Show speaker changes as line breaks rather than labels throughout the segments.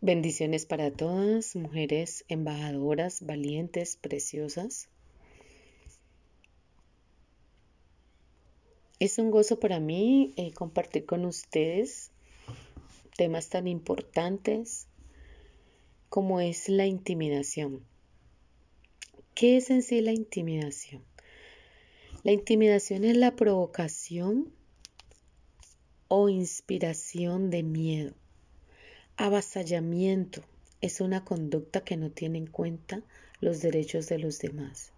Bendiciones para todas, mujeres embajadoras, valientes, preciosas. Es un gozo para mí eh, compartir con ustedes temas tan importantes como es la intimidación. ¿Qué es en sí la intimidación? La intimidación es la provocación o inspiración de miedo Avasallamiento es una conducta que no tiene en cuenta los derechos de los demás.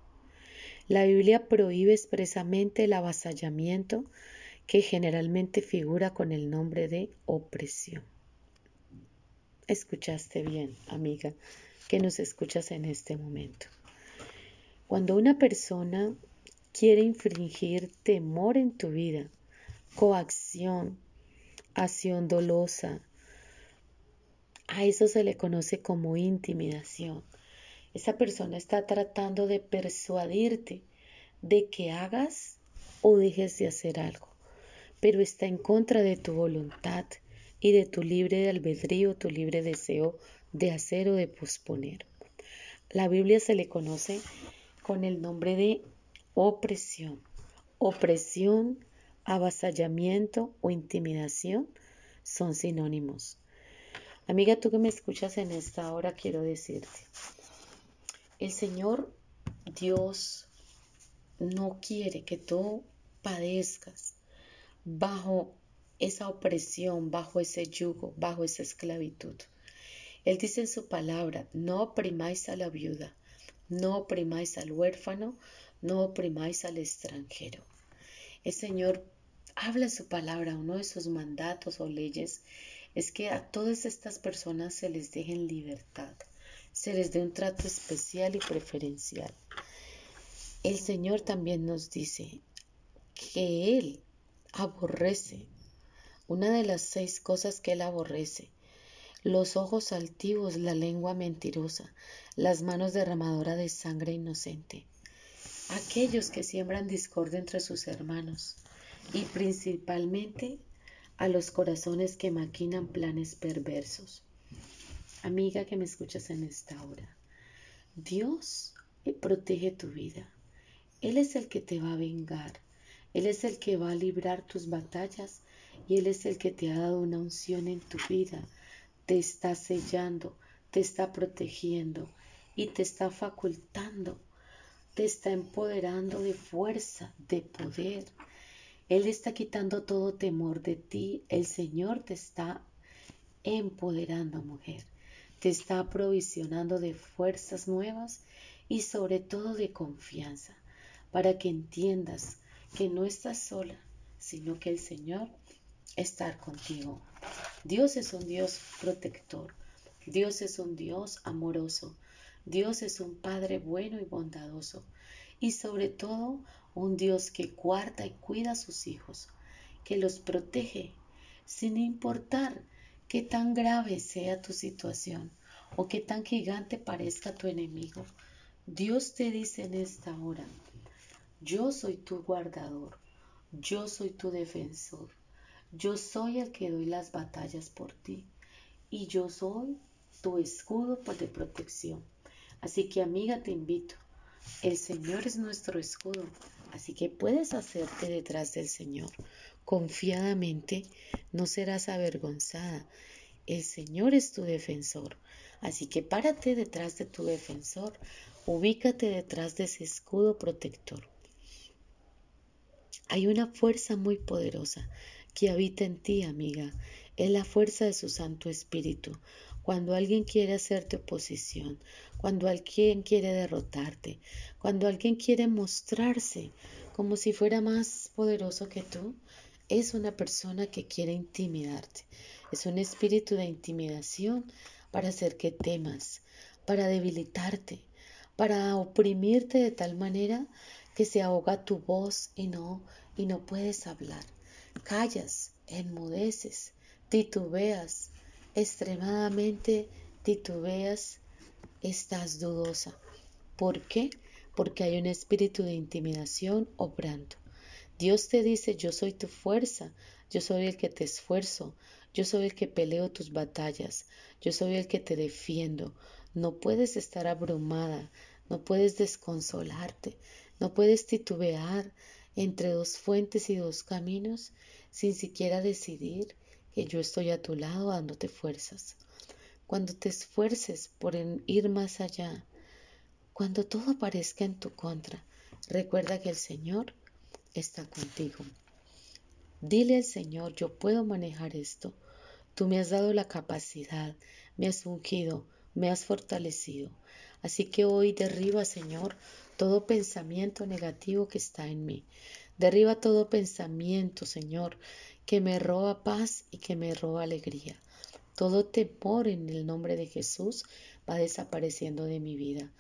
La Biblia prohíbe expresamente el avasallamiento que generalmente figura con el nombre de opresión. Escuchaste bien, amiga, que nos escuchas en este momento. Cuando una persona quiere infringir temor en tu vida, coacción, acción dolosa, a eso se le conoce como intimidación. Esa persona está tratando de persuadirte de que hagas o dejes de hacer algo, pero está en contra de tu voluntad y de tu libre albedrío, tu libre deseo de hacer o de posponer. La Biblia se le conoce con el nombre de opresión. Opresión, avasallamiento o intimidación son sinónimos. Amiga, tú que me escuchas en esta hora, quiero decirte, el Señor Dios no quiere que tú padezcas bajo esa opresión, bajo ese yugo, bajo esa esclavitud. Él dice en su palabra, no oprimáis a la viuda, no oprimáis al huérfano, no oprimáis al extranjero. El Señor habla en su palabra, uno de sus mandatos o leyes es que a todas estas personas se les deje en libertad, se les dé un trato especial y preferencial. El Señor también nos dice que Él aborrece, una de las seis cosas que Él aborrece, los ojos altivos, la lengua mentirosa, las manos derramadoras de sangre inocente, aquellos que siembran discordia entre sus hermanos y principalmente a los corazones que maquinan planes perversos. Amiga que me escuchas en esta hora, Dios protege tu vida. Él es el que te va a vengar. Él es el que va a librar tus batallas y Él es el que te ha dado una unción en tu vida. Te está sellando, te está protegiendo y te está facultando, te está empoderando de fuerza, de poder. Él está quitando todo temor de ti. El Señor te está empoderando, mujer. Te está aprovisionando de fuerzas nuevas y sobre todo de confianza, para que entiendas que no estás sola, sino que el Señor está contigo. Dios es un Dios protector. Dios es un Dios amoroso. Dios es un Padre bueno y bondadoso. Y sobre todo un Dios que guarda y cuida a sus hijos, que los protege sin importar qué tan grave sea tu situación o qué tan gigante parezca tu enemigo. Dios te dice en esta hora, yo soy tu guardador, yo soy tu defensor, yo soy el que doy las batallas por ti y yo soy tu escudo de protección. Así que amiga, te invito. El Señor es nuestro escudo Así que puedes hacerte detrás del Señor. Confiadamente no serás avergonzada. El Señor es tu defensor. Así que párate detrás de tu defensor. Ubícate detrás de ese escudo protector. Hay una fuerza muy poderosa que habita en ti, amiga. Es la fuerza de su Santo Espíritu. Cuando alguien quiere hacerte oposición, cuando alguien quiere derrotarte, cuando alguien quiere mostrarse como si fuera más poderoso que tú, es una persona que quiere intimidarte. Es un espíritu de intimidación para hacer que temas, para debilitarte, para oprimirte de tal manera que se ahoga tu voz y no y no puedes hablar. Callas, enmudeces, titubeas, extremadamente titubeas, estás dudosa. ¿Por qué? Porque hay un espíritu de intimidación obrando. Dios te dice, yo soy tu fuerza, yo soy el que te esfuerzo, yo soy el que peleo tus batallas, yo soy el que te defiendo. No puedes estar abrumada, no puedes desconsolarte, no puedes titubear entre dos fuentes y dos caminos sin siquiera decidir que yo estoy a tu lado dándote fuerzas. Cuando te esfuerces por ir más allá, cuando todo parezca en tu contra, recuerda que el Señor está contigo. Dile al Señor, yo puedo manejar esto. Tú me has dado la capacidad, me has ungido, me has fortalecido. Así que hoy derriba, Señor, todo pensamiento negativo que está en mí. Derriba todo pensamiento, Señor, que me roba paz y que me roba alegría. Todo temor en el nombre de Jesús va desapareciendo de mi vida.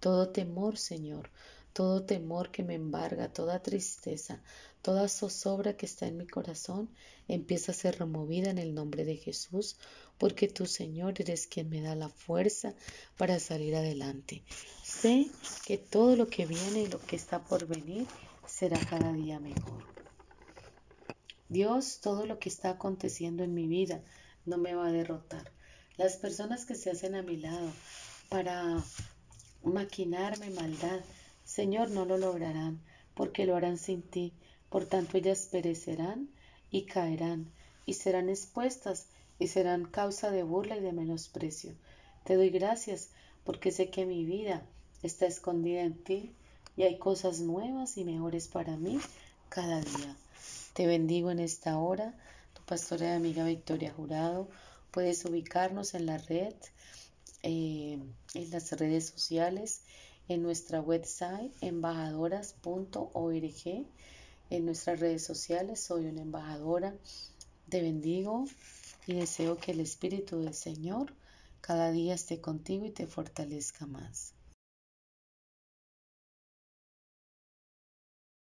Todo temor, Señor, todo temor que me embarga, toda tristeza, toda zozobra que está en mi corazón, empieza a ser removida en el nombre de Jesús, porque tú, Señor, eres quien me da la fuerza para salir adelante. Sé que todo lo que viene y lo que está por venir será cada día mejor. Dios, todo lo que está aconteciendo en mi vida no me va a derrotar. Las personas que se hacen a mi lado para maquinarme maldad, Señor, no lo lograrán, porque lo harán sin ti. Por tanto, ellas perecerán y caerán, y serán expuestas, y serán causa de burla y de menosprecio. Te doy gracias, porque sé que mi vida está escondida en ti, y hay cosas nuevas y mejores para mí cada día. Te bendigo en esta hora, tu pastora y amiga Victoria Jurado. Puedes ubicarnos en la red, eh, en las redes sociales en nuestra website embajadoras.org, en nuestras redes sociales. Soy una embajadora. Te bendigo y deseo que el Espíritu del Señor cada día esté contigo y te fortalezca más.